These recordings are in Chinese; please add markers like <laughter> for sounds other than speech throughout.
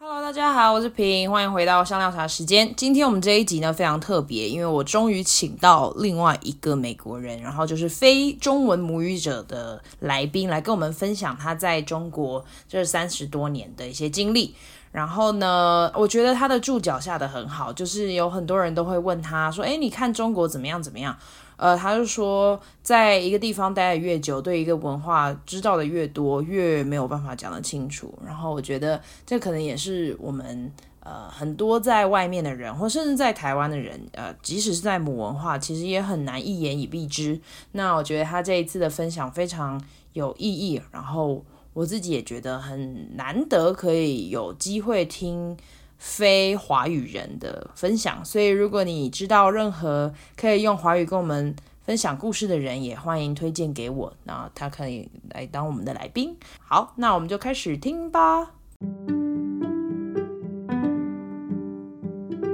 Hello，大家好，我是平，欢迎回到香料茶时间。今天我们这一集呢非常特别，因为我终于请到另外一个美国人，然后就是非中文母语者的来宾来跟我们分享他在中国这三十多年的一些经历。然后呢，我觉得他的注脚下得很好，就是有很多人都会问他说：“诶，你看中国怎么样？怎么样？”呃，他就说，在一个地方待得越久，对一个文化知道的越多，越没有办法讲得清楚。然后我觉得这可能也是我们呃很多在外面的人，或甚至在台湾的人，呃，即使是在母文化，其实也很难一言以蔽之。那我觉得他这一次的分享非常有意义，然后我自己也觉得很难得可以有机会听。非华语人的分享，所以如果你知道任何可以用华语跟我们分享故事的人，也欢迎推荐给我，那他可以来当我们的来宾。好，那我们就开始听吧。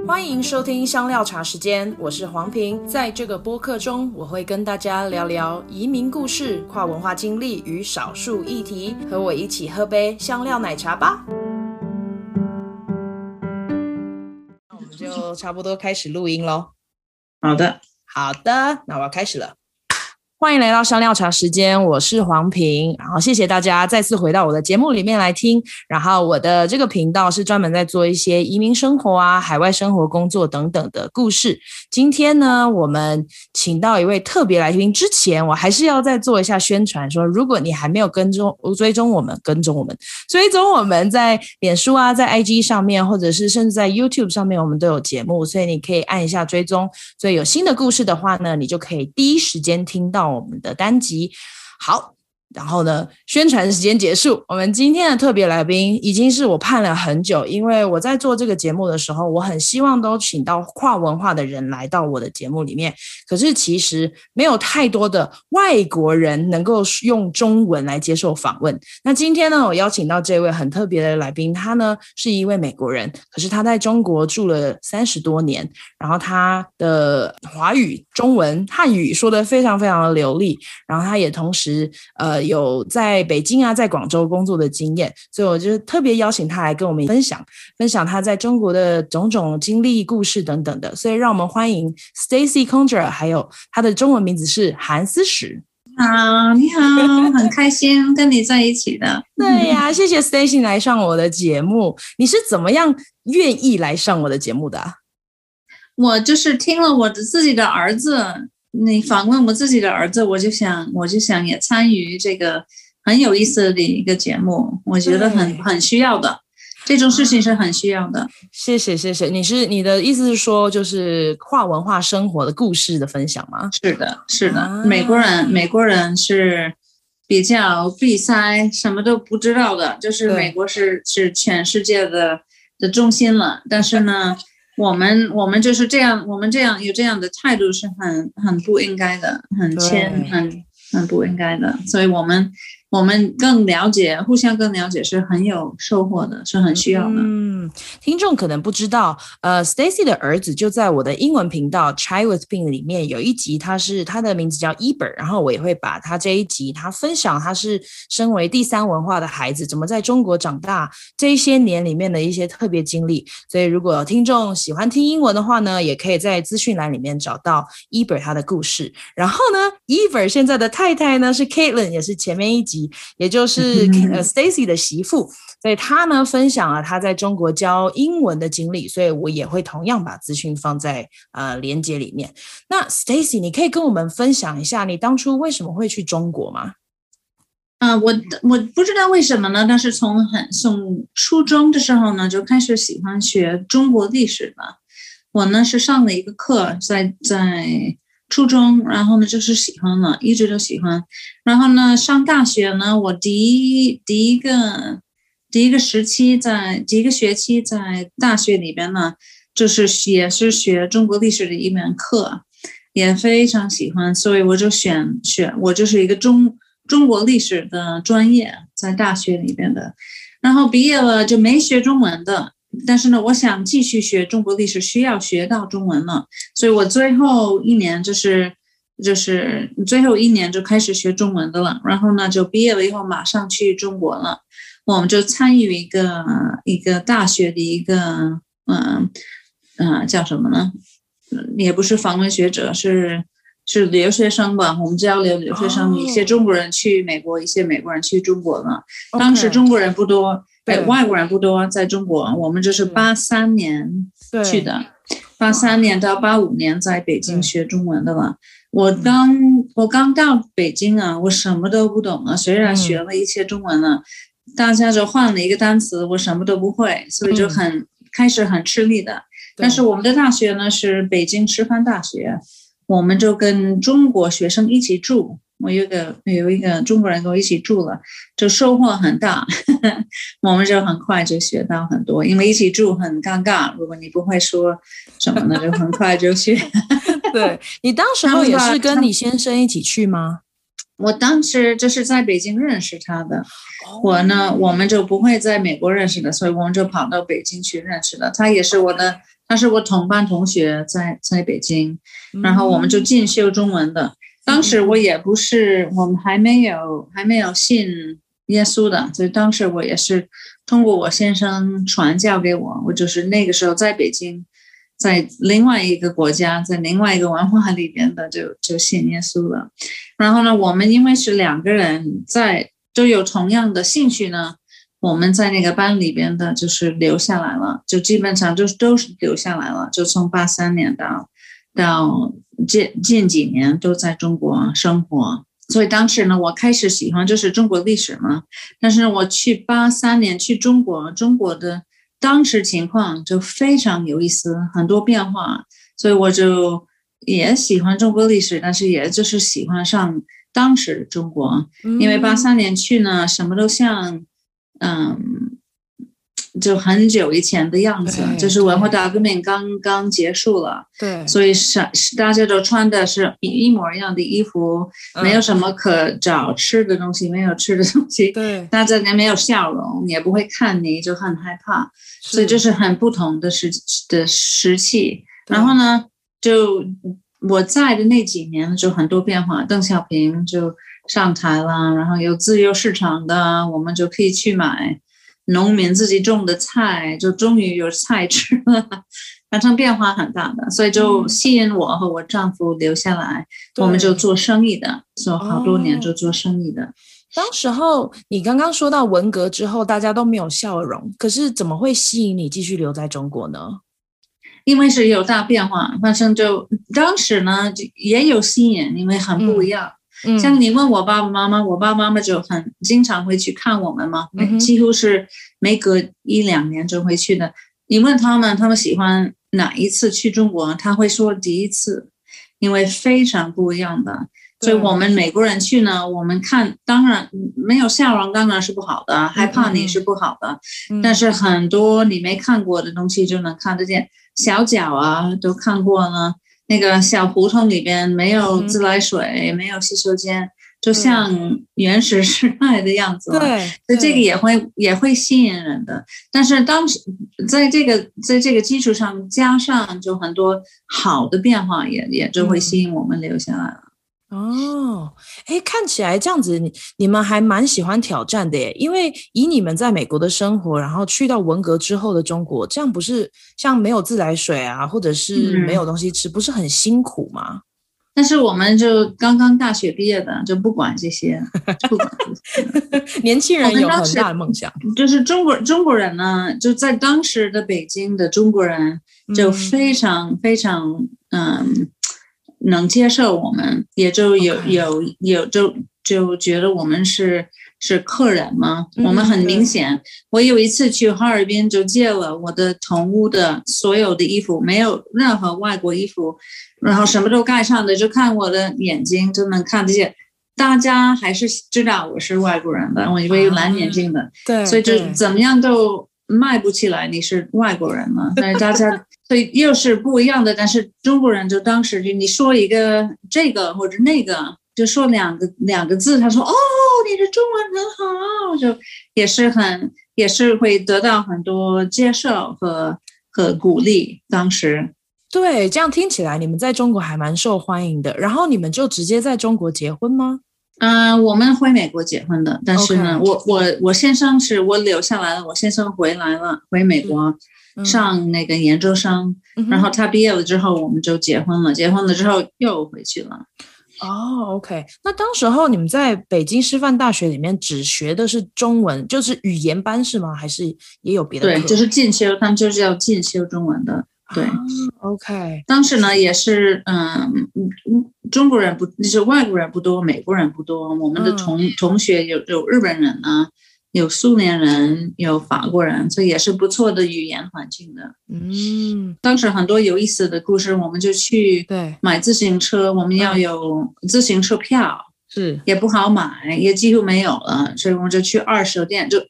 欢迎收听香料茶时间，我是黄平。在这个播客中，我会跟大家聊聊移民故事、跨文化经历与少数议题，和我一起喝杯香料奶茶吧。就差不多开始录音喽。好的，好的，那我要开始了。欢迎来到香料茶时间，我是黄平，然后谢谢大家再次回到我的节目里面来听。然后我的这个频道是专门在做一些移民生活啊、海外生活、工作等等的故事。今天呢，我们请到一位特别来宾，之前我还是要再做一下宣传，说如果你还没有跟踪、追踪我们、跟踪我们、追踪我们在脸书啊、在 IG 上面，或者是甚至在 YouTube 上面，我们都有节目，所以你可以按一下追踪。所以有新的故事的话呢，你就可以第一时间听到。我们的单集，好。然后呢，宣传时间结束。我们今天的特别来宾已经是我盼了很久，因为我在做这个节目的时候，我很希望都请到跨文化的人来到我的节目里面。可是其实没有太多的外国人能够用中文来接受访问。那今天呢，我邀请到这位很特别的来宾，他呢是一位美国人，可是他在中国住了三十多年，然后他的华语、中文、汉语说的非常非常的流利，然后他也同时呃。有在北京啊，在广州工作的经验，所以我就特别邀请他来跟我们分享分享他在中国的种种经历、故事等等的。所以让我们欢迎 Stacy Conger，还有他的中文名字是韩思史。好，你好，很开心跟你在一起的。对呀、啊，谢谢 Stacy 来上我的节目。你是怎么样愿意来上我的节目的？我就是听了我的自己的儿子。你访问我自己的儿子，我就想，我就想也参与这个很有意思的一个节目，我觉得很很需要的，这种事情是很需要的。谢谢谢谢，你是你的意思是说，就是跨文化生活的故事的分享吗？是的，是的，啊、美国人美国人是比较闭塞，什么都不知道的，就是美国是是全世界的的中心了，但是呢。<laughs> 我们我们就是这样，我们这样有这样的态度是很很不应该的，很谦很很不应该的，所以我们。我们更了解，互相更了解是很有收获的，是很需要的。嗯，听众可能不知道，呃，Stacy 的儿子就在我的英文频道 Chai with Ping 里面有一集，他是他的名字叫 Eber，然后我也会把他这一集他分享他是身为第三文化的孩子，怎么在中国长大这一些年里面的一些特别经历。所以如果听众喜欢听英文的话呢，也可以在资讯栏里面找到 Eber 他的故事。然后呢，Eber 现在的太太呢是 Caitlin，也是前面一集。也就是呃 Stacy 的媳妇，所以她呢分享了她在中国教英文的经历，所以我也会同样把资讯放在呃连接里面。那 Stacy，你可以跟我们分享一下你当初为什么会去中国吗？啊、呃，我我不知道为什么呢，但是从很从初中的时候呢就开始喜欢学中国历史了。我呢是上了一个课，在在。初中，然后呢就是喜欢了，一直都喜欢。然后呢上大学呢，我第一第一个第一个时期在第一个学期在大学里边呢，就是也是学中国历史的一门课，也非常喜欢，所以我就选选我就是一个中中国历史的专业在大学里边的。然后毕业了就没学中文的。但是呢，我想继续学中国历史，需要学到中文了，所以我最后一年就是就是最后一年就开始学中文的了。然后呢，就毕业了以后马上去中国了。我们就参与一个一个大学的一个嗯嗯、叫什么呢？也不是访问学者，是是留学生吧？我们交流留学生，一些中国人去美国，一些美国人去中国了。当时中国人不多，对，外国人不多，在中国，我们就是八三年去的，八三年到八五年在北京学中文的了。我刚我刚到北京啊，我什么都不懂啊，虽然学了一些中文了，大家就换了一个单词，我什么都不会，所以就很开始很吃力的。但是我们的大学呢是北京师范大学，我们就跟中国学生一起住。我有个有一个中国人跟我一起住了，就收获很大。<laughs> 我们就很快就学到很多，因为一起住很尴尬。如果你不会说什么呢，就很快就学。<laughs> 对，你当时候也是跟你先生一起去吗？我当时就是在北京认识他的。我呢，我们就不会在美国认识的，所以我们就跑到北京去认识了。他也是我的。他是我同班同学在，在在北京，然后我们就进修中文的。当时我也不是，我们还没有还没有信耶稣的，所以当时我也是通过我先生传教给我。我就是那个时候在北京，在另外一个国家，在另外一个文化里边的，就就信耶稣了。然后呢，我们因为是两个人在都有同样的兴趣呢。我们在那个班里边的，就是留下来了，就基本上就是都是留下来了，就从八三年到到近近几年都在中国生活。所以当时呢，我开始喜欢就是中国历史嘛。但是我去八三年去中国，中国的当时情况就非常有意思，很多变化，所以我就也喜欢中国历史，但是也就是喜欢上当时中国，因为八三年去呢，什么都像。嗯，就很久以前的样子，就是文化大革命刚刚结束了，对，所以是大家都穿的是一模一样的衣服，嗯，没有什么可找吃的东西，没有吃的东西，对，<laughs> 大家也没有笑容，也不会看你，就很害怕，所以这是很不同的时的时期。然后呢，就我在的那几年就很多变化，邓小平就。上台了，然后有自由市场的，我们就可以去买农民自己种的菜，就终于有菜吃了，<laughs> 反正变化很大的，所以就吸引我和我丈夫留下来，嗯、我们就做生意的，做好多年就做生意的。哦、当时候你刚刚说到文革之后，大家都没有笑容，可是怎么会吸引你继续留在中国呢？因为是有大变化，反正就当时呢也有吸引，因为很不一样。嗯像你问我爸爸妈妈，我爸爸妈妈就很经常会去看我们嘛，几乎是每隔一两年就会去的。你问他们，他们喜欢哪一次去中国？他会说第一次，因为非常不一样的。所以我们美国人去呢，我们看当然没有笑容，当然是不好的，害怕你是不好的。但是很多你没看过的东西就能看得见，小脚啊都看过了。那个小胡同里边没有自来水，嗯、没有洗手间，就像原始时代的样子。对，所以这个也会也会吸引人的。但是当时在这个在这个基础上加上就很多好的变化也，也也就会吸引我们留下来了。哦，哎，看起来这样子，你你们还蛮喜欢挑战的耶。因为以你们在美国的生活，然后去到文革之后的中国，这样不是像没有自来水啊，或者是没有东西吃，嗯、不是很辛苦吗？但是我们就刚刚大学毕业的，就不管这些，不管这些 <laughs> 年轻人有很大的梦想。就是中国中国人呢，就在当时的北京的中国人，就非常、嗯、非常嗯。能接受我们，也就有.有有就就觉得我们是是客人嘛。Mm -hmm. 我们很明显，我有一次去哈尔滨就借了我的同屋的所有的衣服，没有任何外国衣服，然后什么都盖上的，就看我的眼睛就能看得见。大家还是知道我是外国人的，我因为有蓝眼睛的，对、uh 所以就怎么样都卖不起来，你是外国人嘛。但是大家。所以又是不一样的，但是中国人就当时就你说一个这个或者那个，就说两个两个字，他说哦，你的中文很好，就也是很也是会得到很多接受和和鼓励。当时对，这样听起来你们在中国还蛮受欢迎的。然后你们就直接在中国结婚吗？嗯、呃，我们回美国结婚的，但是呢.我我我先生是我留下来了，我先生回来了，回美国、嗯、上那个研究生，嗯、然后他毕业了之后，我们就结婚了，结婚了之后又回去了。哦，OK，那当时候你们在北京师范大学里面只学的是中文，就是语言班是吗？还是也有别的？对，就是进修，他们就是要进修中文的。对、啊、，OK。当时呢，也是嗯，中国人不，就是外国人不多，美国人不多。我们的同、嗯、同学有有日本人啊，有苏联人，有法国人，这也是不错的语言环境的。嗯，当时很多有意思的故事，我们就去对买自行车，我们要有自行车票，是也不好买，也几乎没有了，所以我们就去二手店就。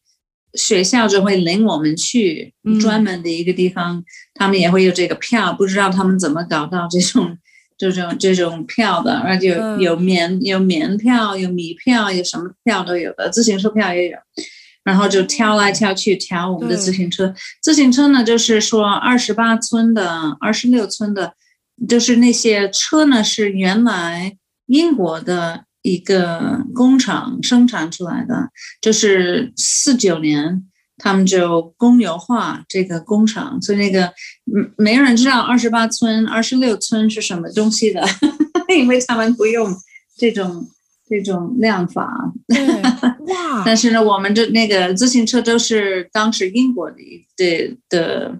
学校就会领我们去专门的一个地方，嗯、他们也会有这个票，不知道他们怎么搞到这种这种这种票的，而且有有棉有棉票，有米票，有什么票都有的，自行车票也有，然后就挑来挑去挑我们的自行车。自行车呢，就是说二十八寸的、二十六寸的，就是那些车呢是原来英国的。一个工厂生产出来的，就是四九年，他们就公有化这个工厂，所以那个嗯，没人知道二十八村、二十六村是什么东西的，<laughs> 因为他们不用这种这种量法。哇！<laughs> 但是呢，我们这那个自行车都是当时英国的的的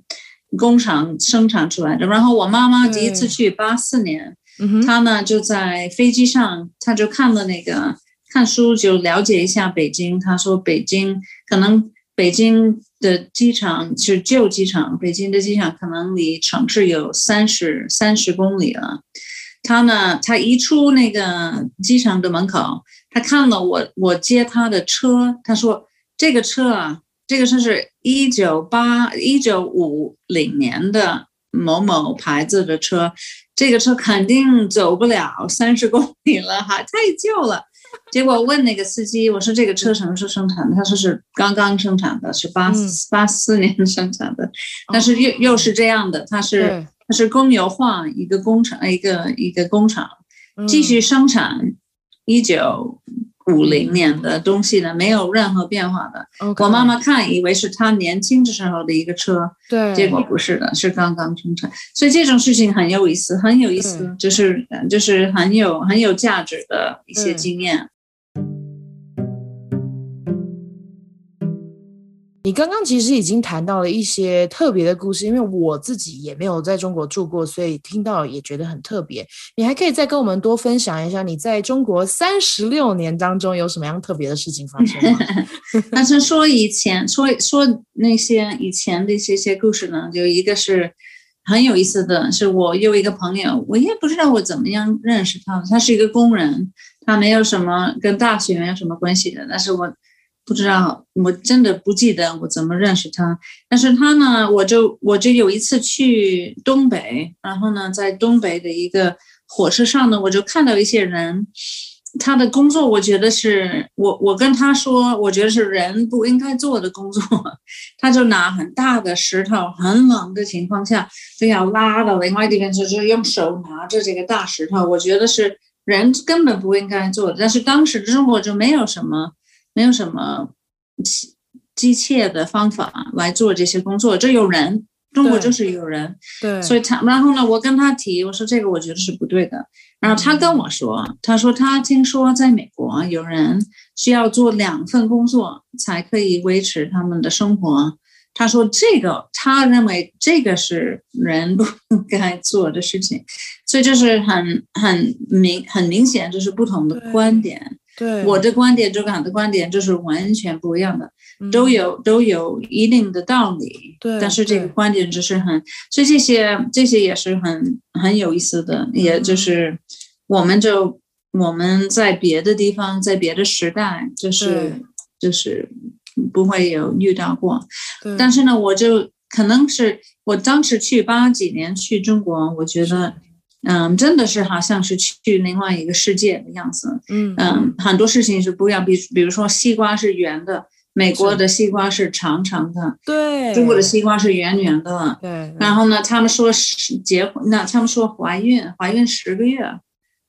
工厂生产出来的。然后我妈妈第一次去八四年。她呢就在飞机上，她就看了那个看书，就了解一下北京。她说北京可能北京的机场是旧机场，北京的机场可能离城市有三十三十公里了。他呢，他一出那个机场的门口，他看了我我接他的车，他说这个车啊，这个车是一九八一九五零年的某某牌子的车。这个车肯定走不了三十公里了，哈，太旧了。<laughs> 结果问那个司机，我说这个车什么时候生产的？他说是刚刚生产的，是八八四年生产的。但是又又是这样的，它是它是公有化一个工厂，一个一个工厂继续生产一九。五零年的东西呢，没有任何变化的。Okay. 我妈妈看以为是她年轻的时候的一个车，对，结果不是的，是刚刚生产。所以这种事情很有意思，很有意思，就是就是很有很有价值的一些经验。你刚刚其实已经谈到了一些特别的故事，因为我自己也没有在中国住过，所以听到也觉得很特别。你还可以再跟我们多分享一下你在中国三十六年当中有什么样特别的事情发生吗？<laughs> 但是说以前说说那些以前的这些故事呢，就一个是很有意思的是，我有一个朋友，我也不知道我怎么样认识他，他是一个工人，他没有什么跟大学没有什么关系的，但是我。不知道，我真的不记得我怎么认识他。但是他呢，我就我就有一次去东北，然后呢，在东北的一个火车上呢，我就看到一些人，他的工作，我觉得是我我跟他说，我觉得是人不应该做的工作。<laughs> 他就拿很大的石头，很冷的情况下，就要拉到另外一边，就用手拿着这个大石头。我觉得是人根本不应该做的。但是当时中国就没有什么。没有什么机机械的方法来做这些工作，这有人，中国就是有人，对，所以他，然后呢，我跟他提，我说这个我觉得是不对的，然后他跟我说，他说他听说在美国有人需要做两份工作才可以维持他们的生活，他说这个他认为这个是人不应该做的事情，所以就是很很明很明显就是不同的观点。对，我的观点，周港的观点就是完全不一样的，嗯、都有都有一定的道理。对，但是这个观点只是很，所以这些这些也是很很有意思的，嗯、也就是我们就我们在别的地方，在别的时代，就是就是不会有遇到过。但是呢，我就可能是我当时去八几年去中国，我觉得。嗯，真的是好像是去另外一个世界的样子。嗯嗯，很多事情是不一样，比比如说西瓜是圆的，美国的西瓜是长长的，对，中国的西瓜是圆圆的。对。然后呢，他们说是结婚，那他们说怀孕，怀孕十个月，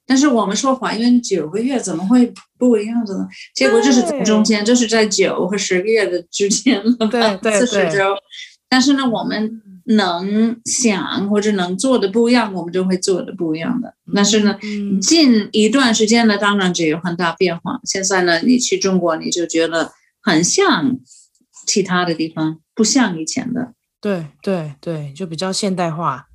但是我们说怀孕九个月怎么会不一样的呢？结果就是在中间，就是在九和十个月的之间了吧，四十周。但是呢，我们能想或者能做的不一样，我们就会做的不一样的。但是呢，近一段时间呢，当然就有很大变化。现在呢，你去中国，你就觉得很像其他的地方，不像以前的。对对对，就比较现代化。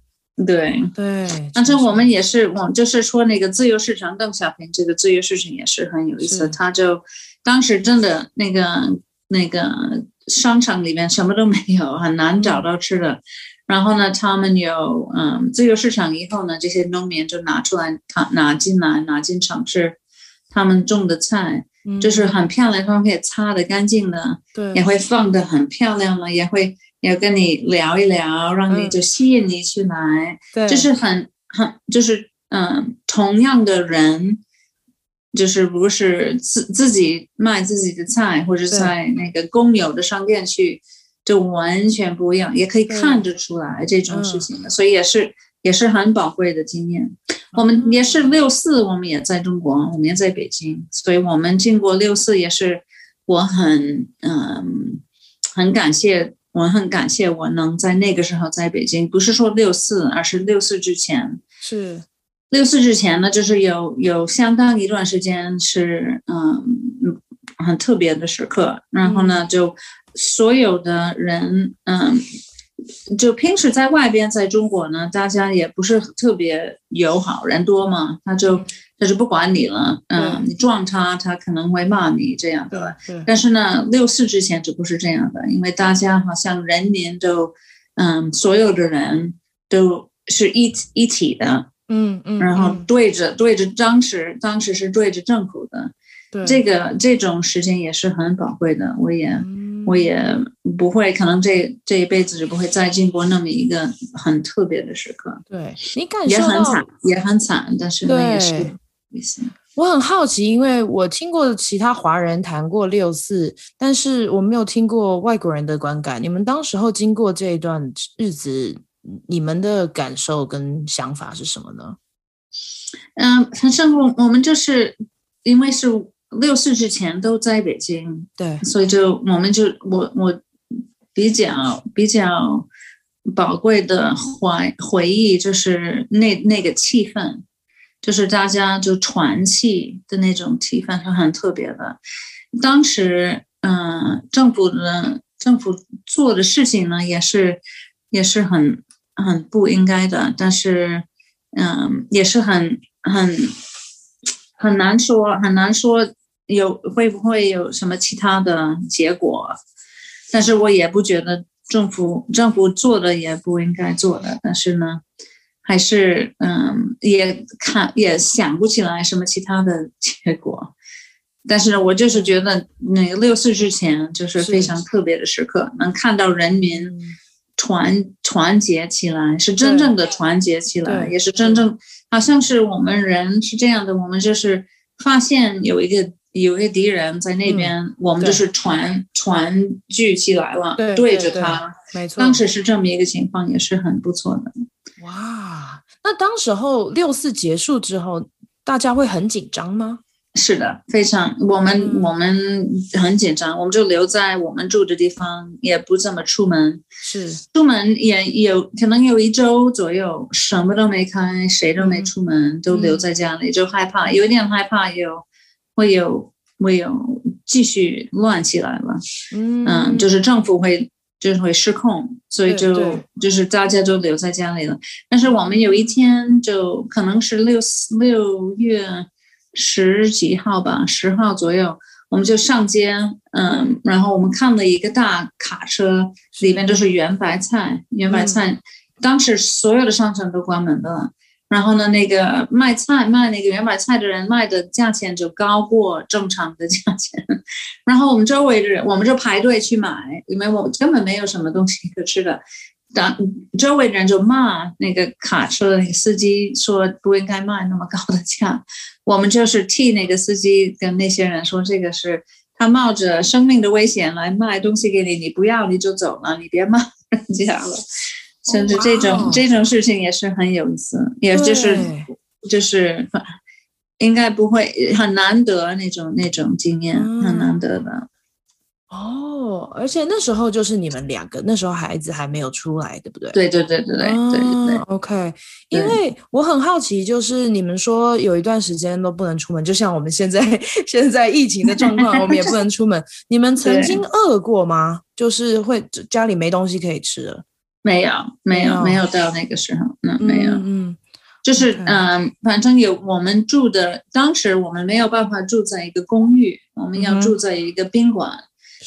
对对，但是我们也是，我就是说那个自由市场，邓小平这个自由市场也是很有意思。他就当时真的那个那个。商场里面什么都没有，很难找到吃的。然后呢，他们有嗯自由市场以后呢，这些农民就拿出来，他拿进来，拿进城市，他们种的菜、嗯、就是很漂亮，他们可以擦的干净的，对，也会放的很漂亮了，也会也跟你聊一聊，让你就吸引你去来，对，就是很很就是嗯同样的人。就是不是自自己卖自己的菜，或者在那个公有的商店去，就完全不一样，也可以看得出来这种事情的，所以也是也是很宝贵的经验。我们也是六四，我们也在中国，我们也在北京，所以我们经过六四也是，我很嗯很感谢，我很感谢我能在那个时候在北京，不是说六四，而是六四之前是。六四之前呢，就是有有相当一段时间是嗯很特别的时刻，然后呢，就所有的人嗯，就平时在外边，在中国呢，大家也不是特别友好，人多嘛，他就他就不管你了，嗯，你撞他，他可能会骂你这样的。但是呢，六四之前就不是这样的，因为大家好像人民都嗯，所有的人都是一一体的。嗯嗯，然后对着、嗯、对着当时当时是对着政府的，对这个这种时间也是很宝贵的。我也、嗯、我也不会，可能这这一辈子就不会再经过那么一个很特别的时刻。对，你感觉也很惨，也很惨，但是那也是。我很好奇，因为我听过其他华人谈过六四，但是我没有听过外国人的观感。你们当时候经过这一段日子。你们的感受跟想法是什么呢？嗯，反正我我们就是因为是六四之前都在北京，对，所以就我们就我我比较比较宝贵的怀回忆就是那那个气氛，就是大家就传气的那种气氛是很特别的。当时嗯，政府的政府做的事情呢，也是也是很。很不应该的，但是，嗯，也是很很很难说，很难说有会不会有什么其他的结果。但是我也不觉得政府政府做的也不应该做的，但是呢，还是嗯，也看也想不起来什么其他的 <laughs> 结果。但是呢，我就是觉得那个六四之前就是非常特别的时刻，能看到人民。团团结起来，是真正的团结起来，也是真正，好像是我们人是这样的，我们就是发现有一个有一个敌人在那边，嗯、我们就是团团聚起来了，对，对着他，没错，当时是这么一个情况，也是很不错的。哇，那当时候六四结束之后，大家会很紧张吗？是的，非常。我们、嗯、我们很紧张，我们就留在我们住的地方，也不怎么出门。是，出门也有可能有一周左右，什么都没开，谁都没出门，嗯、都留在家里，就害怕，有一点害怕有，有会有会有继续乱起来了。嗯，嗯，就是政府会就是会失控，所以就就是大家都留在家里了。但是我们有一天就可能是六四六月。十几号吧，十号左右，我们就上街，嗯，然后我们看了一个大卡车，里面都是圆白菜，圆白菜。嗯、当时所有的商场都关门了，然后呢，那个卖菜卖那个圆白菜的人卖的价钱就高过正常的价钱，<laughs> 然后我们周围的人，我们就排队去买，因为我根本没有什么东西可吃的。当周围的人就骂那个卡车的那个司机，说不应该卖那么高的价。我们就是替那个司机跟那些人说，这个是他冒着生命的危险来卖东西给你，你不要你就走了，你别骂 <laughs> 人家了。甚至这种、oh, wow. 这种事情也是很有意思，也就是就是应该不会很难得那种那种经验，嗯、很难得的。哦，而且那时候就是你们两个，那时候孩子还没有出来，对不对？对对对对对对对。OK，因为我很好奇，就是你们说有一段时间都不能出门，就像我们现在现在疫情的状况，我们也不能出门。<laughs> 你们曾经饿过吗？就是会家里没东西可以吃了？没有，没有，没有到那个时候，那没有。嗯，就是嗯，反正有我们住的，当时我们没有办法住在一个公寓，我们要住在一个宾馆。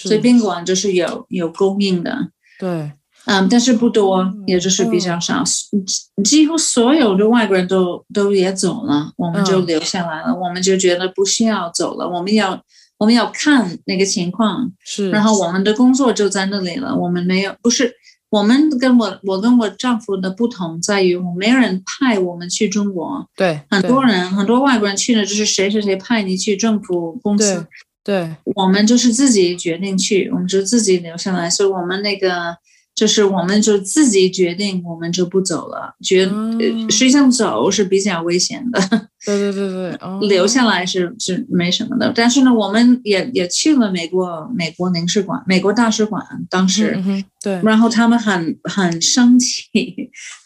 所以宾馆就是有有供应的，对，嗯，但是不多，也就是比较少，嗯、几乎所有的外国人都都也走了，我们就留下来了，嗯、我们就觉得不需要走了，我们要我们要看那个情况，是，然后我们的工作就在那里了，我们没有，不是，我们跟我我跟我丈夫的不同在于，我没有人派我们去中国，对，很多人很多外国人去了，就是谁谁谁派你去政府公司。对，我们就是自己决定去，我们就自己留下来，所以我们那个就是我们就自己决定，我们就不走了。觉、嗯、实际上走是比较危险的。<laughs> 对对对对，哦、留下来是是没什么的。但是呢，我们也也去了美国美国领事馆、美国大使馆，当时、嗯、对，然后他们很很生气，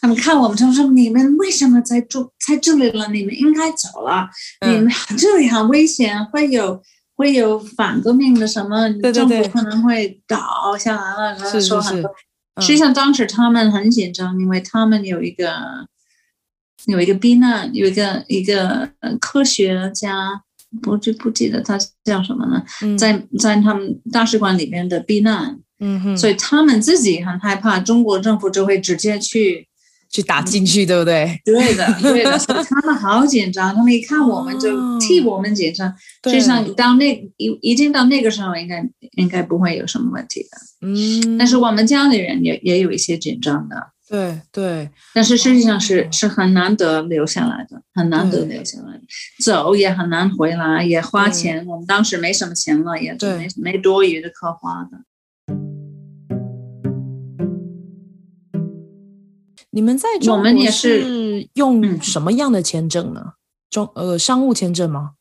他们看我们，他们说：“你们为什么在住在这里了？你们应该走了，嗯、你们这里很危险，会有。”会有反革命的什么政府可能会倒下来了，然后说很多。实际上当时他们很紧张，因为他们有一个有一个避难，有一个一个科学家，不就不记得他叫什么了，嗯、在在他们大使馆里面的避难，嗯哼，所以他们自己很害怕，中国政府就会直接去。去打进去，对不对？对的，对的。他们好紧张，他们一看我们就替我们紧张。实际上，到那一一经到那个时候，应该应该不会有什么问题的。嗯。但是我们家里人也也有一些紧张的。对对。但是实际上是是很难得留下来的，很难得留下来。走也很难回来，也花钱。我们当时没什么钱了，也没没多余的可花的。你们在中国是用什么样的签证呢？中呃商务签证吗？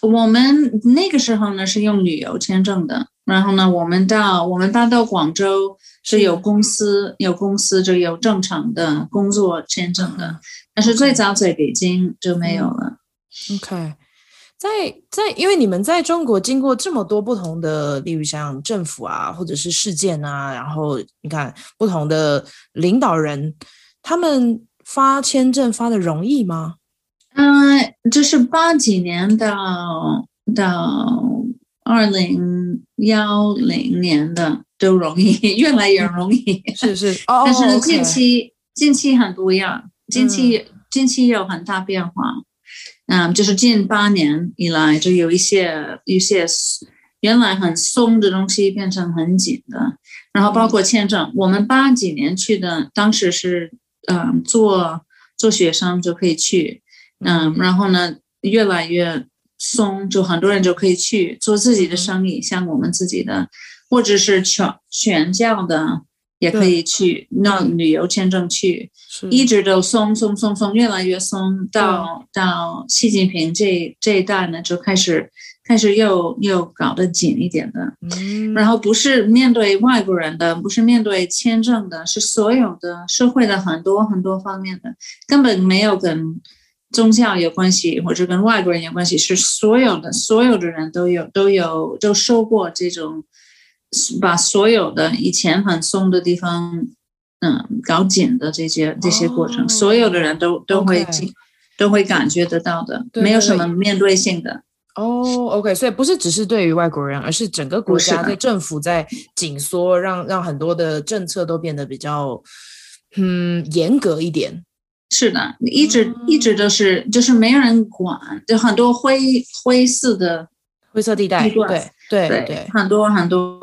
我们那个时候呢是用旅游签证的，然后呢我们到我们搬到广州是有公司有公司就有正常的工作签证的，但是最早在北京就没有了。OK，在在因为你们在中国经过这么多不同的，例如像政府啊或者是事件啊，然后你看不同的领导人。他们发签证发的容易吗？嗯、呃，就是八几年到到二零幺零年的都容易，<laughs> 越来越容易。是是，<laughs> 但是近期、近期很不一样，近期、嗯、近期有很大变化。嗯，就是近八年以来，就有一些一些原来很松的东西变成很紧的，然后包括签证，嗯、我们八几年去的，当时是。嗯，做做学生就可以去，嗯，然后呢，越来越松，就很多人就可以去做自己的生意，像我们自己的，或者是全全教的也可以去，弄旅游签证去，一直都松松松松，越来越松，到到习近平这这一代呢，就开始。开始又又搞得紧一点的，嗯，然后不是面对外国人的，不是面对签证的，是所有的社会的很多很多方面的，根本没有跟宗教有关系，或者跟外国人有关系，是所有的所有的人都有都有都受过这种，把所有的以前很松的地方，嗯，搞紧的这些这些过程，哦，所有的人都都会都会感觉得到的，对没有什么面对性的。哦、oh，OK，所以不是只是对于外国人，而是整个国家的政府在紧缩，让让很多的政策都变得比较嗯严格一点。是的，一直、嗯、一直都是，就是没人管，就很多灰灰色的灰色地带。对对对，对，很多很多，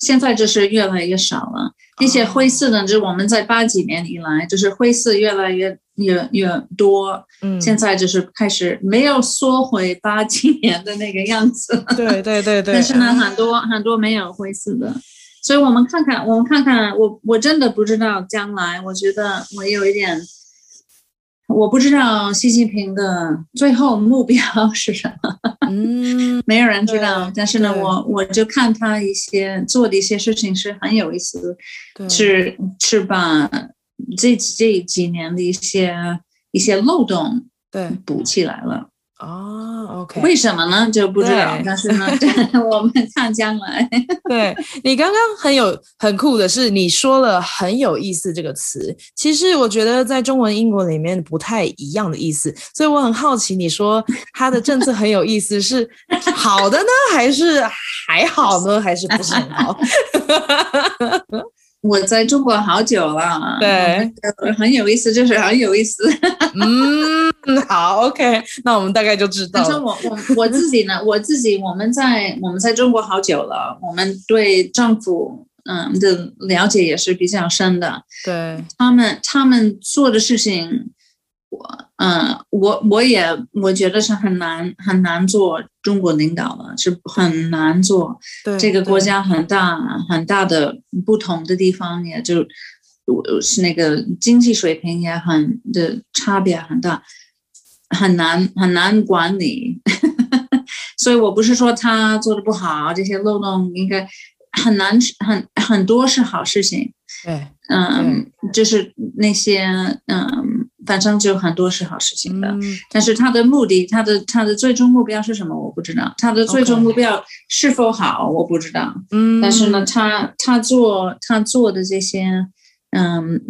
现在就是越来越少了。那些灰色的，就是我们在八几年以来，就是灰色越来越。越越多，嗯，现在就是开始没有缩回八几年的那个样子，对对对对。<laughs> 但是呢，很多很多没有灰色的，所以我们看看，我们看看，我我真的不知道将来，我觉得我有一点，我不知道习近平的最后目标 <laughs> 是什么，嗯，<laughs> 没有人知道。但是呢，我我就看他一些做的一些事情是很有意思，是是把这这几年的一些一些漏洞对补起来了。哦，OK，为什么呢？就不知道。但是呢，<laughs> <laughs> 我们看将来。<laughs> 对，你刚刚很有很酷的是，你说了很有意思这个词。其实我觉得在中文、英文里面不太一样的意思，所以我很好奇，你说他的政策很有意思，是好的呢，还是还好呢，还是不是很好？我在中国好久了，对，很有意思，就是很有意思。嗯，<laughs> 好，OK，那我们大概就知道。但是我我我自己呢，<laughs> 我自己我们在我们在中国好久了，我们对政府嗯的了解也是比较深的。对，他们他们做的事情。我嗯，我我也我觉得是很难很难做中国领导了，是很难做。对，这个国家很大很大的不同的地方，也就是那个经济水平也很的差别很大，很难很难管理。<laughs> 所以我不是说他做的不好，这些漏洞应该很难很很多是好事情。对，嗯，就是那些嗯。反正就很多是好事情的，嗯、但是他的目的，他的他的最终目标是什么？我不知道。他的最终目标是否好.我不知道。嗯，但是呢，他他做他做的这些，嗯，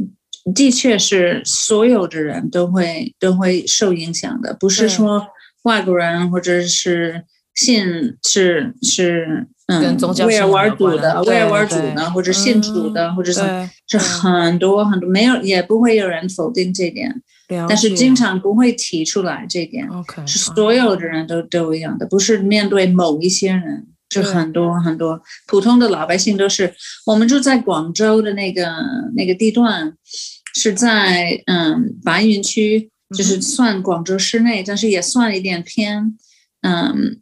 的确是所有的人都会都会受影响的，不是说外国人或者是信是是。嗯，为尔玩主的，为尔玩主的，或者信主的，嗯、或者是是很多很多，没有也不会有人否定这点，但是经常不会提出来这点。是所有的人都都一样的，不是面对某一些人，是很多很多普通的老百姓都是。我们住在广州的那个那个地段，是在嗯白云区，就是算广州市内，但是也算一点偏嗯。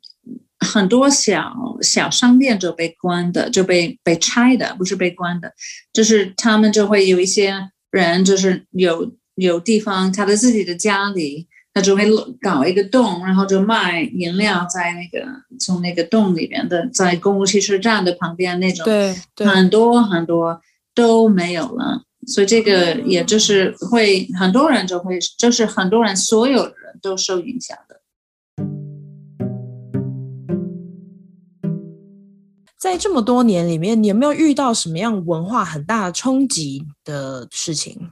很多小小商店就被关的，就被被拆的，不是被关的，就是他们就会有一些人，就是有有地方，他的自己的家里，他就会搞一个洞，然后就卖饮料，在那个从那个洞里面的，在公共汽车站的旁边那种，对，对，很多很多都没有了，所以这个也就是会很多人就会，就是很多人，所有人都受影响的。在这么多年里面，你有没有遇到什么样文化很大的冲击的事情？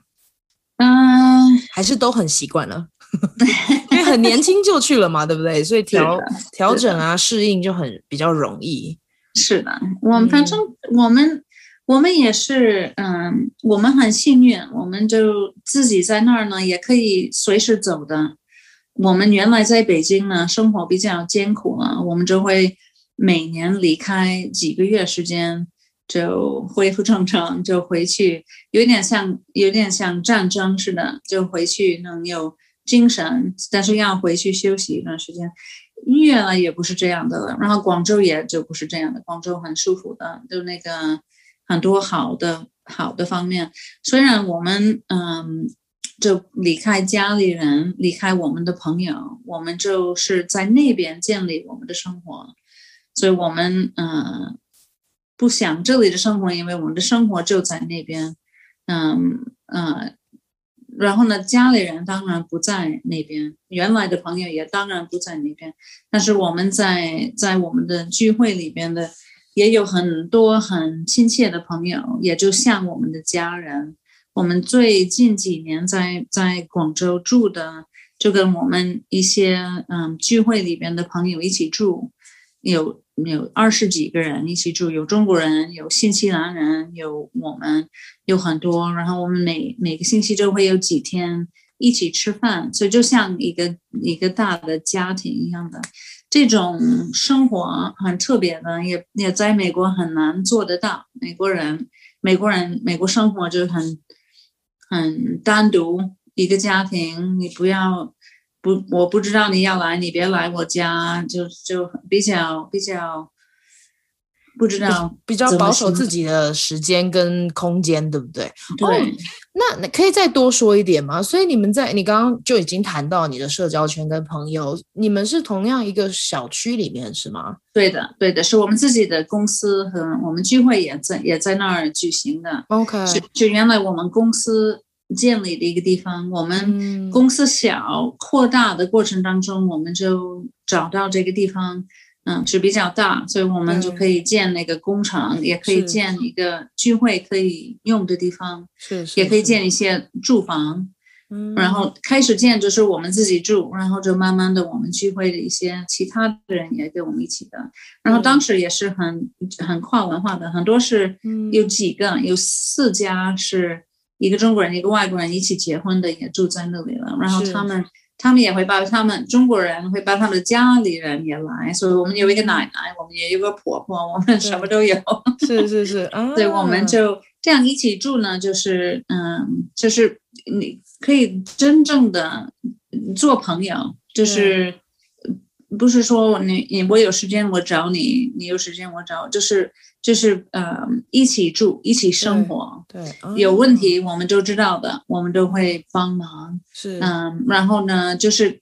嗯，还是都很习惯了，<laughs> 因为很年轻就去了嘛，对不对？<laughs> 所以调调整啊，适应就很比较容易。是的，我们反正我们我们也是，嗯，我们很幸运，我们就自己在那儿呢，也可以随时走的。我们原来在北京呢，生活比较艰苦了，我们就会。每年离开几个月时间就恢复正常，就回去，有点像有点像战争似的，就回去能有精神，但是要回去休息一段时间。越来也不是这样的了，然后广州也就不是这样的，广州很舒服的，就那个很多好的好的方面。虽然我们嗯，就离开家里人，离开我们的朋友，我们就是在那边建立我们的生活。所以我们嗯、不想这里的生活，因为我们的生活就在那边，嗯呃，然后呢，家里人当然不在那边，原来的朋友也当然不在那边，但是我们在在我们的聚会里边的也有很多很亲切的朋友，也就像我们的家人。我们最近几年在在广州住的，就跟我们一些嗯聚会里边的朋友一起住，有。有二十几个人一起住，有中国人，有新西兰人，有我们，有很多。然后我们每每个星期都会有几天一起吃饭，所以就像一个一个大的家庭一样的。这种生活很特别的，也也在美国很难做得到。美国人，美国人，美国生活就很很单独一个家庭，你不要。不，我不知道你要来，你别来我家，就就比较比较不知道比较保守自己的时间跟空间，对不对？对。Oh, 那可以再多说一点吗？所以你们在你刚刚就已经谈到你的社交圈跟朋友，你们是同样一个小区里面是吗？对的，对的，是我们自己的公司和我们聚会也在也在那儿举行的。OK，就就原来我们公司建立的一个地方，我们公司小扩大的过程当中，我们就找到这个地方。嗯，是比较大，所以我们就可以建那个工厂，也可以建一个聚会可以用的地方，是，是，也可以建一些住房，嗯，然后开始建就是我们自己住，然后就慢慢的我们聚会的一些其他的人也跟我们一起的，然后当时也是很很跨文化的，很多是有几个，有四家是一个中国人一个外国人一起结婚的，也住在那里了，然后他们。他们也会把他们中国人会把他们的家里人也来，所以我们有一个奶奶，我们也有个婆婆，我们什么都有。是是是，对，<laughs> 我们就这样一起住呢，就是嗯，就是你可以真正的做朋友，就是不是说你你我有时间我找你，你有时间我找，就是。就是呃，一起住，一起生活，对，对有问题我们都知道的，我们都会帮忙，是，嗯，然后呢，就是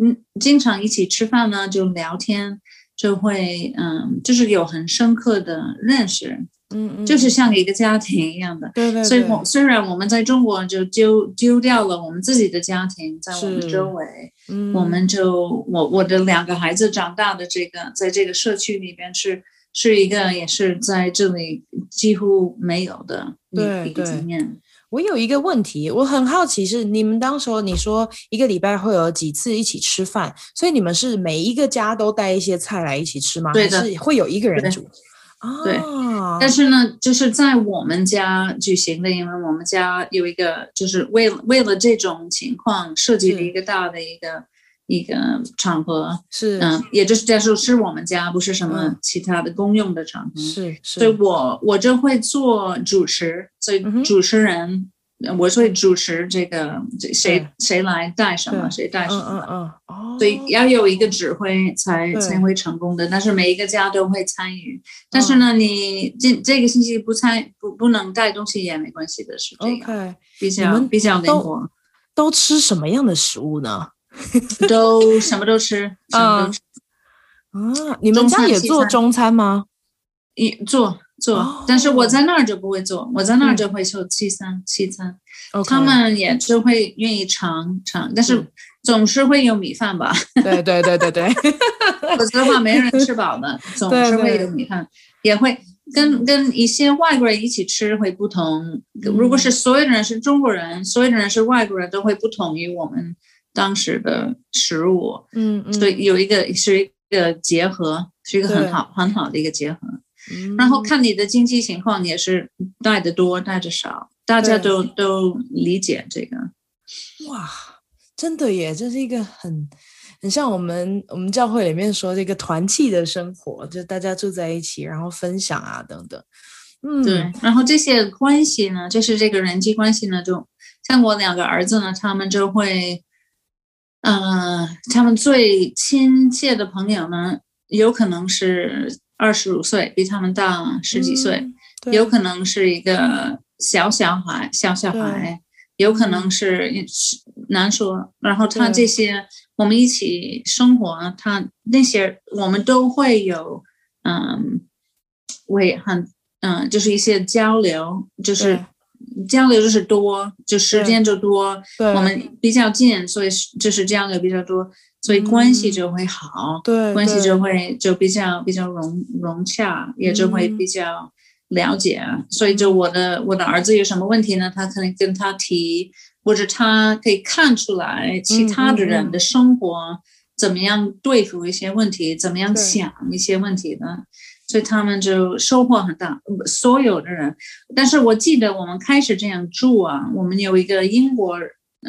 嗯，经常一起吃饭呢，就聊天，就会嗯，就是有很深刻的认识，嗯嗯，就是。像一个家庭一样的，对对，对，所以我虽然我们在中国就丢丢掉了我们自己的家庭，在我们周围，嗯，我们就我我的两个孩子长大的这个，在这个社区里边是。是一个也是在这里几乎没有的一个经验。我有一个问题，我很好奇是你们当时候你说一个礼拜会有几次一起吃饭，所以你们是每一个家都带一些菜来一起吃吗？对的，还是会有一个人煮？啊，对。但是呢，就是在我们家举行的，因为我们家有一个，就是为了为了这种情况设计了一个大的一个。一个场合是，嗯，也就是在说是我们家，不是什么其他的公用的场合，是，是，所以我我就会做主持，所以主持人，嗯、我会主持这个，谁谁来带什么，谁带什么，嗯嗯哦，所以要有一个指挥才才会成功的，但是每一个家都会参与，但是呢，你这这个星期不参不不能带东西也没关系的，是这样，okay, 比较比较灵活。都吃什么样的食物呢？<laughs> 都什么都吃，什么都吃啊！你们家也做中餐吗？也做做、哦，但是我在那儿就不会做，我在那儿就会做西餐西餐。他们也就会愿意尝尝，但是总是会有米饭吧？对对对对对，<laughs> 否则的话没人吃饱的，<laughs> 总是会有米饭，对对也会跟跟一些外国人一起吃会不同。如果是所有的人是中国人，所有的人是外国人，都会不同于我们。当时的食物，嗯嗯，所以有一个是一个结合，是一个很好很好的一个结合。嗯，然后看你的经济情况，你也是带的多带的少，大家都都理解这个。哇，真的耶，这是一个很很像我们我们教会里面说这个团契的生活，就大家住在一起，然后分享啊等等。嗯，对。然后这些关系呢，就是这个人际关系呢，就像我两个儿子呢，他们就会。嗯、呃，他们最亲切的朋友呢，有可能是二十五岁，比他们大十几岁，嗯、有可能是一个小小孩，小小孩，有可能是难说。然后他这些，我们一起生活，他那些我们都会有，嗯，会很，嗯，就是一些交流，就是。交流就是多，就时间就多，我们比较近，所以就是交流比较多，所以关系就会好，对，关系就会就比较比较融融洽，也就会比较了解。嗯、所以就我的我的儿子有什么问题呢？他可能跟他提，或者他可以看出来其他的人的生活怎么样对付一些问题，怎么样想一些问题呢？所以他们就收获很大，所有的人。但是我记得我们开始这样住啊，我们有一个英国，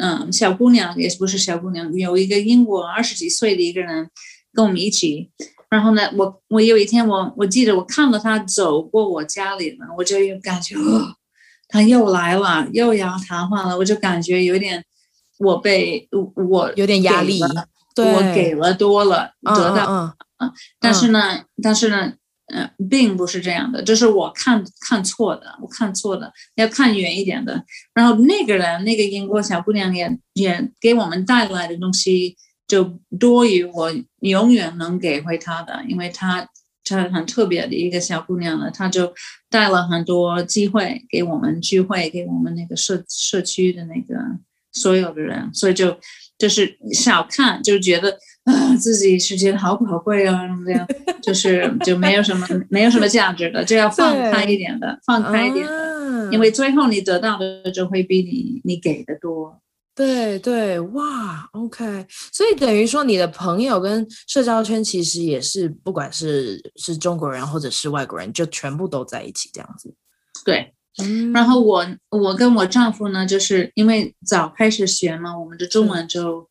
嗯，小姑娘也不是小姑娘，有一个英国二十几岁的一个人跟我们一起。然后呢，我我有一天我我记得我看到他走过我家里了，我就有感觉，哦，他又来了，又要谈话了，我就感觉有点我被我有点压力，对，我给了多了，得到，嗯，嗯，但是呢，嗯，但是呢。嗯，并不是这样的，就是我看看错的，我看错的，要看远一点的。然后那个人，那个英国小姑娘也也给我们带来的东西就多于我永远能给回她的，因为她她很特别的一个小姑娘了，她就带了很多机会给我们聚会，给我们那个社社区的那个所有的人，所以就就是小看，就觉得。啊，<laughs> 自己是觉得好宝贵啊，这样就是就没有什么没有什么价值的，就要放开一点的，放开一点的，啊，因为最后你得到的就会比你你给的多。对对，哇，OK，所以等于说你的朋友跟社交圈其实也是，不管是是中国人或者是外国人，就全部都在一起这样子。对，嗯，然后我我跟我丈夫呢，就是因为早开始学嘛，我们的中文就。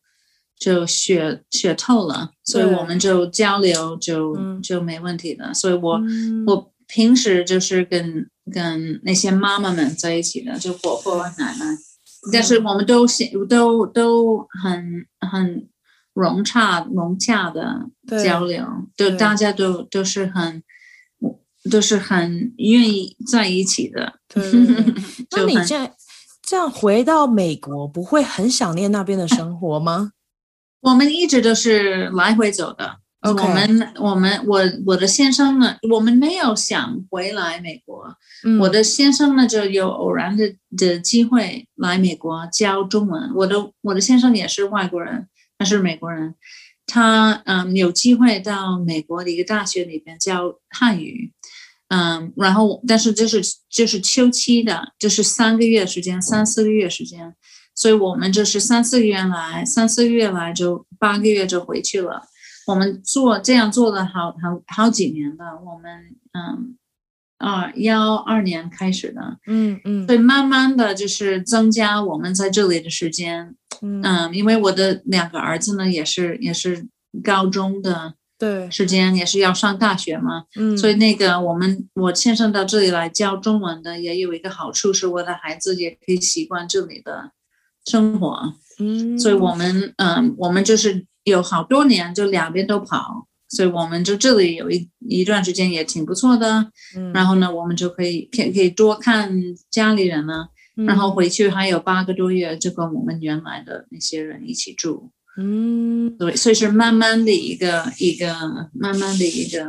就学学透了，所以我们就交流就、嗯、就没问题的。所以我、嗯、我平时就是跟跟那些妈妈们在一起的，就婆婆奶奶，但是我们都都都很很融洽融洽的交流，就大家都都是很都是很愿意在一起的。对 <laughs> 那你这样这样回到美国，不会很想念那边的生活吗？我们一直都是来回走的。我们我们我我的先生呢，我们没有想回来美国。嗯、我的先生呢，就有偶然的的机会来美国教中文。我的我的先生也是外国人，他是美国人。他嗯有机会到美国的一个大学里边教汉语。嗯，然后但是就是就是秋期的，就是三个月时间，三四个月时间。所以我们这是三四个月来，三四个月来就八个月就回去了。我们做这样做了好好好几年了。我们嗯，二幺二年开始的，嗯嗯。所以慢慢的就是增加我们在这里的时间，嗯，嗯，因为我的两个儿子呢也是也是高中的，对，时间也是要上大学嘛，嗯。所以那个我们我先生到这里来教中文的也有一个好处，是我的孩子也可以习惯这里的。生活，嗯，所以我们，嗯，我们就是有好多年就两边都跑，所以我们就这里有一一段时间也挺不错的，嗯，然后呢，我们就可以可可以多看家里人呢，嗯，然后回去还有八个多月就跟我们原来的那些人一起住，嗯，对，所以是慢慢的一个一个慢慢的一个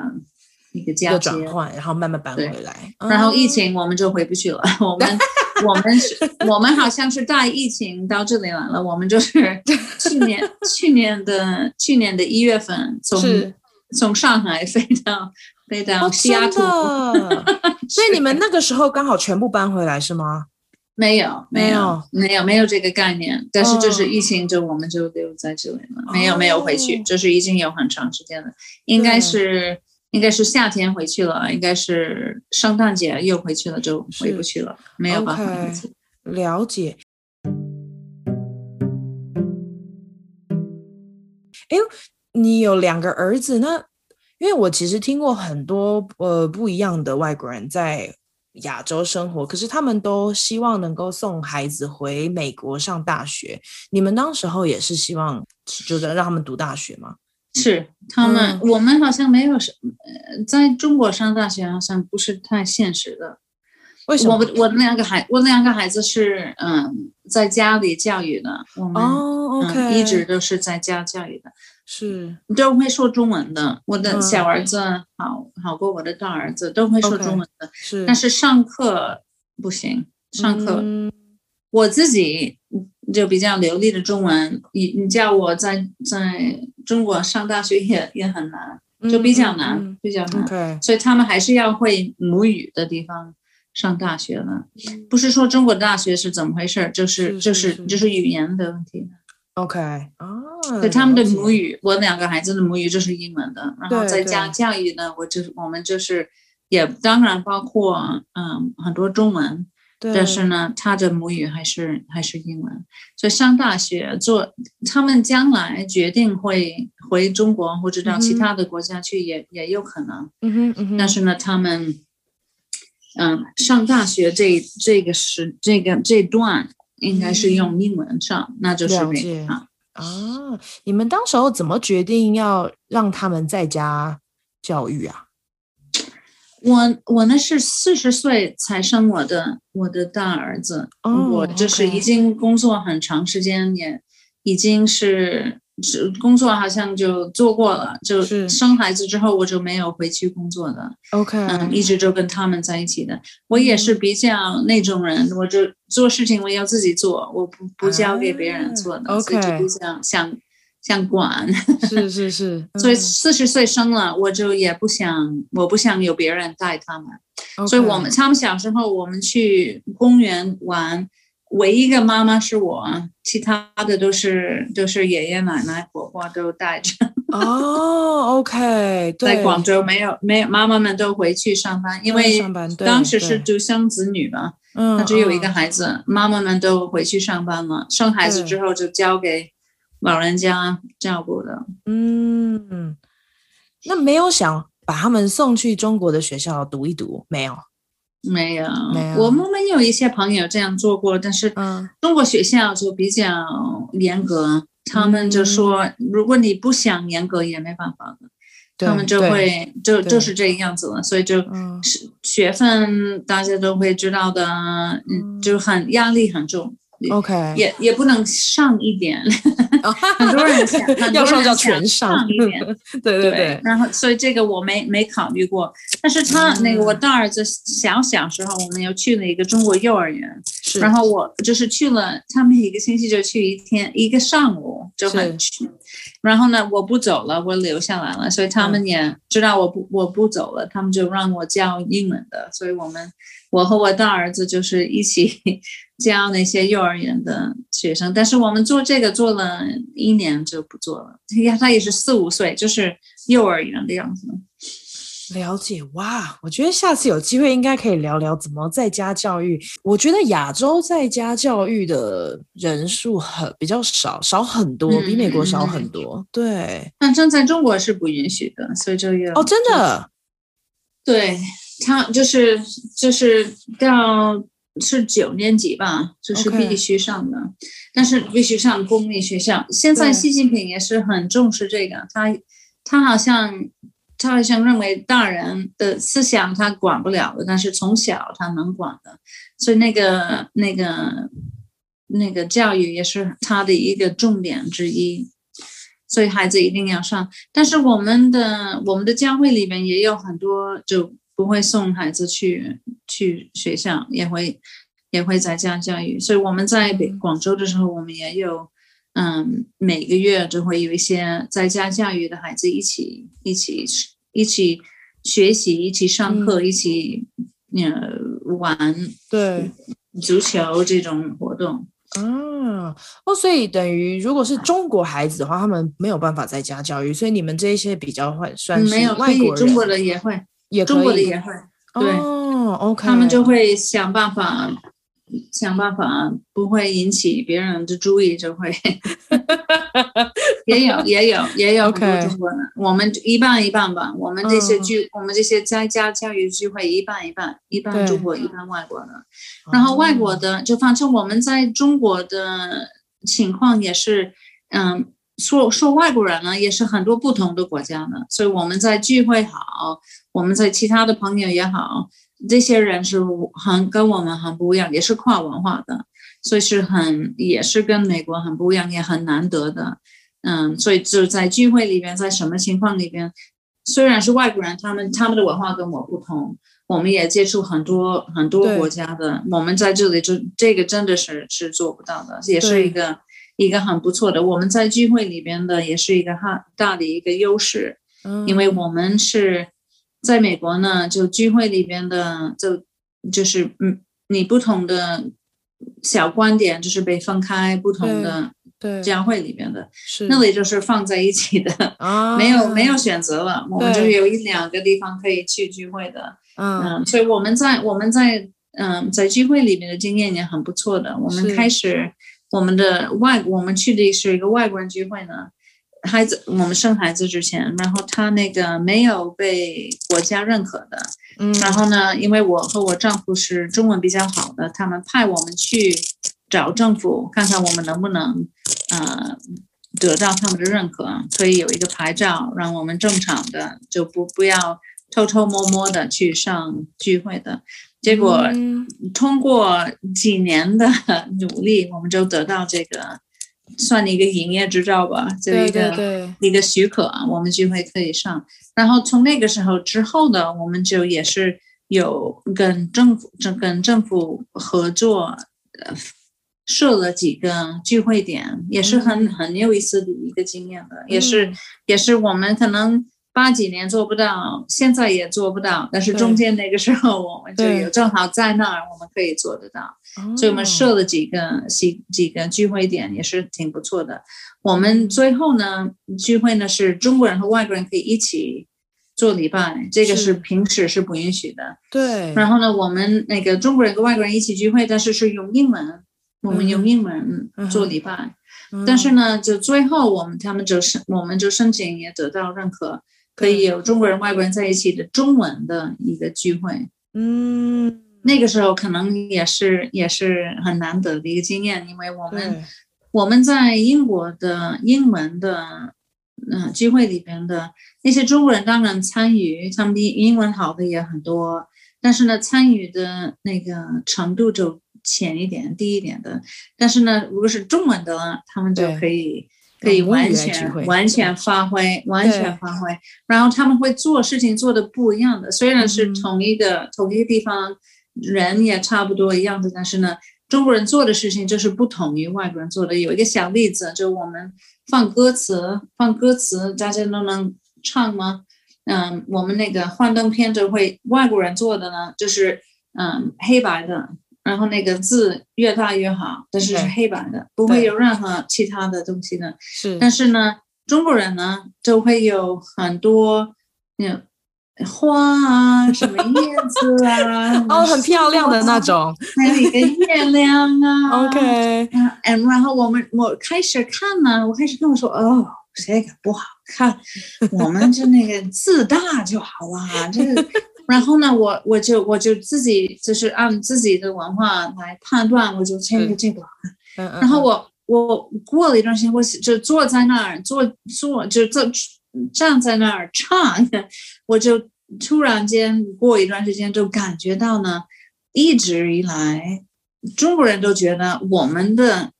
一个交接转换，然后慢慢搬回来，然后疫情我们就回不去了，我们。我们是，<laughs> 我们好像是大疫情到这里来了。我们就是 <laughs> 去年去年的去年的一月份从从上海飞到飞到西雅图，哦，<laughs> 所以你们那个时候刚好全部搬回来是吗？没有，没有，没有，没有这个概念。但是就是疫情，就我们就留在这里了，没有没有回去，就是已经有很长时间了，应该是。应该是夏天回去了，应该是圣诞节又回去了，就回不去了，没有办法回去。Okay, 了解。哎，你有两个儿子，那因为我其实听过很多呃不一样的外国人在亚洲生活，可是他们都希望能够送孩子回美国上大学。你们当时候也是希望就是让他们读大学吗？是他们、嗯，我们好像没有什么，在中国上大学好像不是太现实的。为什么？我我两个孩，我两个孩子是嗯，在家里教育的，我们、哦 okay、嗯、一直都是在家教育的，是都会说中文的。我的小儿子好、嗯、好过我的大儿子，都会说中文的。Okay, 是，但是上课不行，上课、嗯、我自己就比较流利的中文，你你叫我在在。中国上大学也也很难，就比较难，嗯、比较难、嗯，所以他们还是要会母语的地方上大学了。不是说中国大学是怎么回事，就是就是就是语言的问题。OK 啊，对他们的母语，我两个孩子的母语就是英文的，然后再加教育呢，我就是我们就是也当然包括嗯很多中文。但是呢，他的母语还是还是英文，所以上大学做，他们将来决定会回中国或者到其他的国家去也，也、嗯、也有可能。嗯哼嗯哼。但是呢，他们，嗯，上大学这这个时这个这段应该是用英文上，嗯、那就是了解啊。啊，你们当时候怎么决定要让他们在家教育啊？我我那是四十岁才生我的我的大儿子，哦、我就是已经工作很长时间，也已经是是工作好像就做过了，就生孩子之后我就没有回去工作的。OK，嗯，一直就跟他们在一起的。我也是比较那种人，我就做事情我要自己做，我不不交给别人做的。啊、OK，就比较想。想管是是是，<laughs> 所以四十岁生了，我就也不想，我不想有别人带他们。所以我们他们小时候，我们去公园玩，唯一一个妈妈是我，其他的都是都是爷爷奶奶婆婆都带着。<laughs> 哦、oh,，OK，在广州没有没有妈妈们都回去上班，因为当时是独生子女嘛，嗯，他只有一个孩子，妈妈们都回去上班了，生孩子之后就交给。老人家照顾的，嗯，那没有想把他们送去中国的学校读一读，没有，没有，没有。我们没有一些朋友这样做过，但是中国学校就比较严格，嗯、他们就说，如果你不想严格，也没办法的，他们就会就就是这个样子了，所以就学分大家都会知道的，嗯，就很压力很重。OK，也也不能上一点，<laughs> 很多人想，<laughs> 很多人想要上就全上一点，<laughs> 对对对。然后，所以这个我没没考虑过。但是他、嗯、那个我大儿子小小时候，我们又去了一个中国幼儿园，是然后我就是去了，他们一个星期就去一天，一个上午就很去。然后呢，我不走了，我留下来了，所以他们也知道我不我不走了，他们就让我教英文的，所以我们。我和我大儿子就是一起 <laughs> 教那些幼儿园的学生，但是我们做这个做了一年就不做了。他也是四五岁，就是幼儿园的样子。了解哇，我觉得下次有机会应该可以聊聊怎么在家教育。我觉得亚洲在家教育的人数很比较少，少很多，比美国少很多。嗯、对，反正在中国是不允许的，所以就要哦，真的，对。他就是就是到是九年级吧，就是必须上的.但是必须上公立学校。现在习近平也是很重视这个，他他好像他好像认为大人的思想他管不了的，但是从小他能管的，所以那个那个那个教育也是他的一个重点之一，所以孩子一定要上。但是我们的我们的教会里面也有很多就。不会送孩子去去学校，也会也会在家教育。所以我们在北广州的时候，我们也有，嗯，每个月就会有一些在家教育的孩子一起一起一起学习，一起上课，嗯、一起呃玩对足球这种活动。啊哦，所以等于如果是中国孩子的话，他们没有办法在家教育，所以你们这一些比较会算是外国人，中国人也会。也中国的也会，对、哦、，OK，他们就会想办法，想办法不会引起别人的注意，就会 <laughs> 也有也有也有很多中国人，Okay. 我们一半一半吧。我们这些聚，嗯、我们这些在家教育聚会一半一半，一半中国，一半外国的。然后外国的，就反正我们在中国的情况也是，嗯，说说外国人呢，也是很多不同的国家的，所以我们在聚会好。我们在其他的朋友也好，这些人是很跟我们很不一样，也是跨文化的，所以是很也是跟美国很不一样，也很难得的。嗯，所以就在聚会里边，在什么情况里边，虽然是外国人，他们他们的文化跟我不同，我们也接触很多很多国家的，我们在这里就这个真的是是做不到的，也是一个一个很不错的。我们在聚会里边的也是一个很大的一个优势，嗯，因为我们是。在美国呢，就聚会里边的，就就是嗯，你不同的小观点就是被分开，不同的对教会里边的，是那里就是放在一起的，啊、没有没有选择了，我们就有一两个地方可以去聚会的，嗯，嗯，所以我们在我们在嗯在聚会里面的经验也很不错的。我们开始我们的外，我们去的是一个外国人聚会呢。孩子，我们生孩子之前，然后他那个没有被国家认可的，嗯，然后呢，因为我和我丈夫是中文比较好的，他们派我们去找政府看看我们能不能，呃，得到他们的认可，可以有一个牌照，让我们正常的就不不要偷偷摸摸的去上聚会的。结果通过几年的努力，我们就得到这个算你一个营业执照吧，就一个一个许可，我们聚会可以上。然后从那个时候之后呢，我们就也是有跟政府、跟政府合作，呃，设了几个聚会点，也是很很有意思的一个经验的，也是也是我们可能。八几年做不到，现在也做不到，但是中间那个时候我们就有正好在那儿，我们可以做得到，所以我们设了几个几几个聚会点，也是挺不错的。我们最后呢，聚会呢是中国人和外国人可以一起做礼拜，这个是平时是不允许的。对。然后呢，我们那个中国人跟外国人一起聚会，但是是用英文，我们用英文做礼拜，但是呢，就最后我们他们就申我们就申请也得到认可。可以有中国人、外国人在一起的中文的一个聚会，嗯，那个时候可能也是也是很难得的一个经验，因为我们我们在英国的英文的嗯、呃、聚会里边的那些中国人当然参与，他们英英文好的也很多，但是呢，参与的那个程度就浅一点、低一点的，但是呢，如果是中文的，他们就可以。可以完全完全发挥，完全发挥。然后他们会做事情做的不一样的，虽然是同一个、嗯、同一个地方，人也差不多一样的，但是呢，中国人做的事情就是不同于外国人做的。有一个小例子，就我们放歌词，放歌词，大家都能唱吗？嗯，我们那个幻灯片就会外国人做的呢，就是嗯黑白的。然后那个字越大越好，但是是黑白的，不会有任何其他的东西的。是，但是呢，中国人呢就会有很多那花啊，什么叶子啊，<laughs> 哦，很漂亮的那种，还有一个月亮啊。<laughs> OK，嗯，然后我们我开始看呢，我开始跟我说，哦，这个不好看，我们就那个字大就好了，这个。然后呢，我我就我就自己就是按自己的文化来判断，我就签个这个。嗯嗯。然后我我过了一段时间，我就坐在那儿坐坐就坐站在那儿唱，我就突然间过一段时间就感觉到呢，一直以来中国人都觉得我们的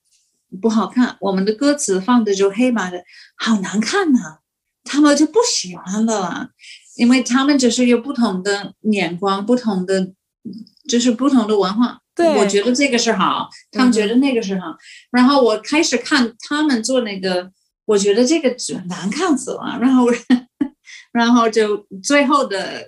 不好看，我们的歌词放的就黑白的，好难看呐，他们就不喜欢的了。因为他们只是有不同的眼光，不同的就是不同的文化。对，我觉得这个是好，他们觉得那个是好。嗯、然后我开始看他们做那个，我觉得这个难看死了。然后，<laughs> 然后就最后的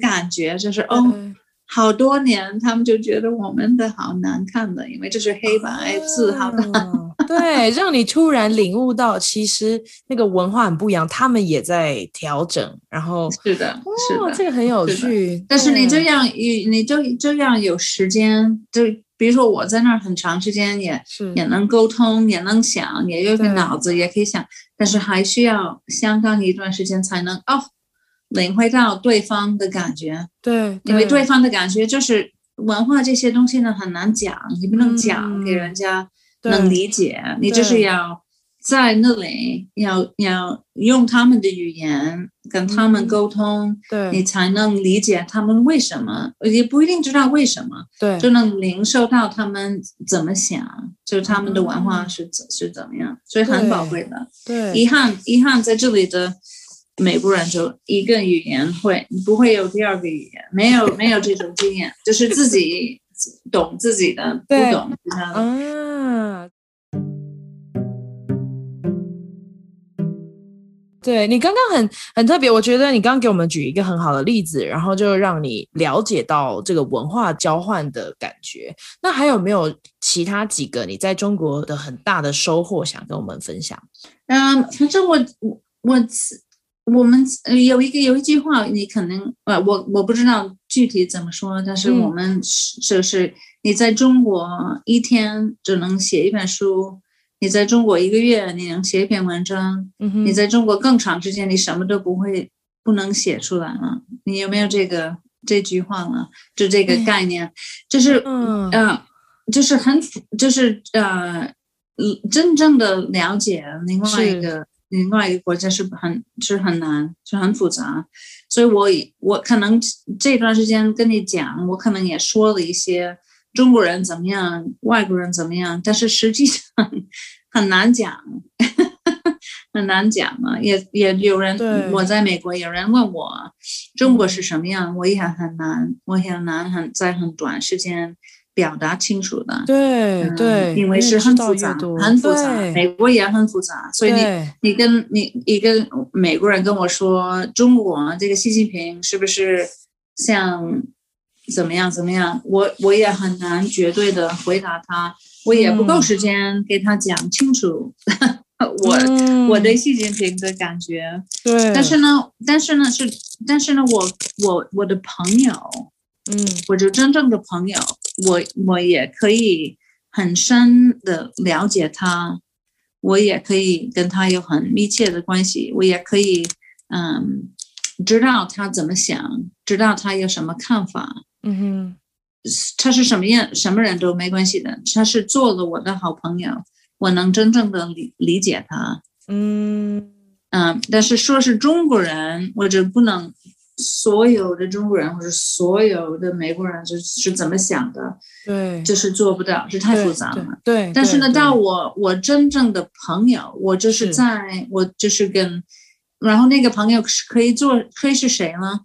感觉就是哦。好多年，他们就觉得我们的好难看的，因为这是黑白字，好的。<laughs> 对，让你突然领悟到，其实那个文化很不一样，他们也在调整。然后是的，是的，这个很有趣。但是你这样，你你就这样有时间，就比如说我在那儿很长时间也，也也能沟通，也能想，也有个脑子，也可以想，但是还需要相当一段时间才能哦。领会到对方的感觉，对，因为对。方的感觉就是文化这些东西呢很难讲，你不能讲给人家能理解，嗯、你就是要在那里要要用他们的语言跟他们沟通，嗯、对，你才能理解他们为什么，也不一定知道为什么，对，就能领受到他们怎么想，就是他们的文化是怎、嗯、是怎么样，所以很宝贵的。对，遗憾遗憾在这里的。美国人就一个语言会，你不会有第二个语言，没有没有这种经验，就是自己懂自己的，不懂其他的。啊，对，你刚刚很很特别，我觉得你刚刚给我们举一个很好的例子，然后就让你了解到这个文化交换的感觉。那还有没有其他几个你在中国的很大的收获想跟我们分享？嗯，反正我我我。我们有一个有一句话，你可能呃，我我不知道具体怎么说，但是我们就是你在中国一天只能写一本书，你在中国一个月你能写一篇文章，你在中国更长时间你什么都不会不能写出来了。你有没有这个这句话呢？就这个概念，就是嗯、呃，就是很就是呃，真正的了解另外一个。另外一个国家是很是很难，是很复杂。所以我我可能这段时间跟你讲，我可能也说了一些中国人怎么样，外国人怎么样，但是实际上 <laughs> 很难讲。<laughs> 很难讲嘛，也也有人，我在美国有人问我中国是什么样，我也很难，我也很难很在很短时间表达清楚的。对、嗯、对，因为是很复杂，很复杂，美国也很复杂，所以你你跟你一个美国人跟我说中国这个习近平是不是像怎么样怎么样，我我也很难绝对的回答他，我也不够时间给他讲清楚。<laughs> 嗯我、嗯、我对习近平的感觉，对，但是呢，但是呢是，但是呢，我我我的朋友，嗯，我就真正的朋友，我我也可以很深的了解他，我也可以跟他有很密切的关系，我也可以嗯，知道他怎么想，知道他有什么看法，嗯哼，他是什么样什么人都没关系的，他是做了我的好朋友。我能真正的理理解他，嗯。嗯，但是说是中国人，我就不能所有的中国人或者所有的美国人就是怎么想的，对，就是做不到，这太复杂了。对，对，但是呢，到我我真正的朋友，我就是在我就是跟，然后那个朋友是可以做，可以是谁呢？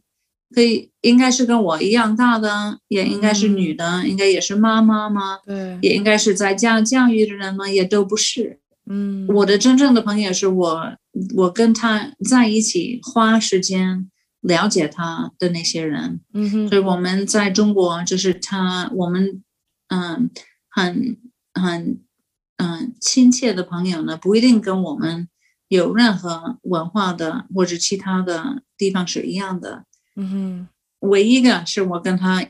可以，应该是跟我一样大的，也应该是女的，嗯、应该也是妈妈吗？对，也应该是在家教育的人吗？也都不是。嗯，我的真正的朋友是我，我跟他在一起花时间了解他的那些人。嗯哼，所以我们在中国就是他，我们嗯，很很嗯亲切的朋友呢，不一定跟我们有任何文化的或者其他的地方是一样的。嗯哼，唯一一个是我跟他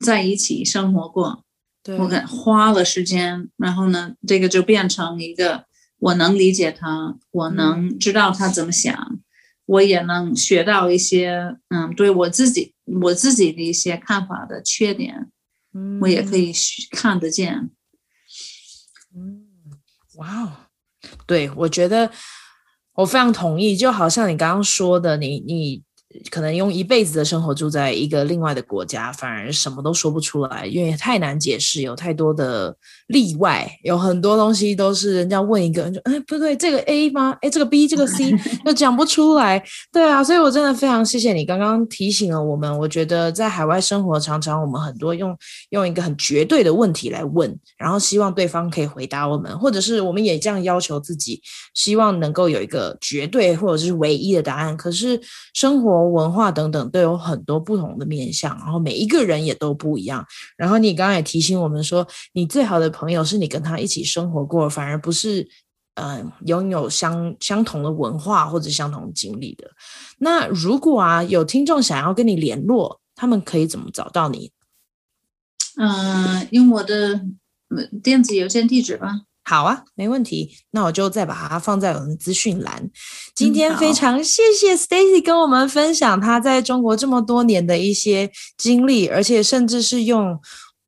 在一起生活过，对，我跟花了时间，然后呢，这个就变成一个我能理解他，我能知道他怎么想，嗯、我也能学到一些，嗯，对我自己我自己的一些看法的缺点，嗯，我也可以看得见。嗯，哇哦，对，我觉得我非常同意，就好像你刚刚说的，你你。可能用一辈子的生活住在一个另外的国家，反而什么都说不出来，因为太难解释，有太多的例外，有很多东西都是人家问一个人就哎不对，这个 A 吗？哎这个 B 这个 C <laughs> 又讲不出来，对啊，所以我真的非常谢谢你刚刚提醒了我们。我觉得在海外生活，常常我们很多用用一个很绝对的问题来问，然后希望对方可以回答我们，或者是我们也这样要求自己，希望能够有一个绝对或者是唯一的答案。可是生活。文化等等都有很多不同的面向，然后每一个人也都不一样。然后你刚刚也提醒我们说，你最好的朋友是你跟他一起生活过，反而不是嗯、拥有相相同的文化或者相同经历的。那如果啊有听众想要跟你联络，他们可以怎么找到你？嗯、用我的电子邮件地址吧。好啊，没问题。那我就再把它放在我们资讯栏。今天非常谢谢 Stacy 跟我们分享她在中国这么多年的一些经历，而且甚至是用，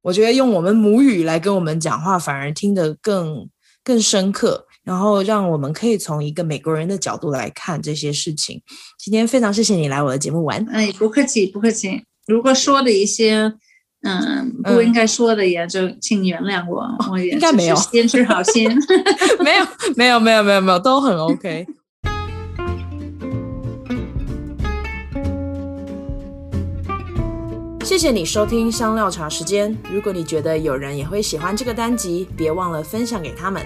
我觉得用我们母语来跟我们讲话，反而听得更更深刻，然后让我们可以从一个美国人的角度来看这些事情。今天非常谢谢你来我的节目玩。哎，不客气，不客气。如果说的一些。嗯，不应该说的也就请原谅我，嗯、我也应该 <laughs> 没有坚持好心，没有没有没有没有没有都很 OK。<laughs> 谢谢你收听香料茶时间。如果你觉得有人也会喜欢这个单集，别忘了分享给他们。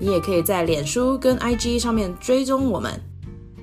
你也可以在脸书跟 IG 上面追踪我们。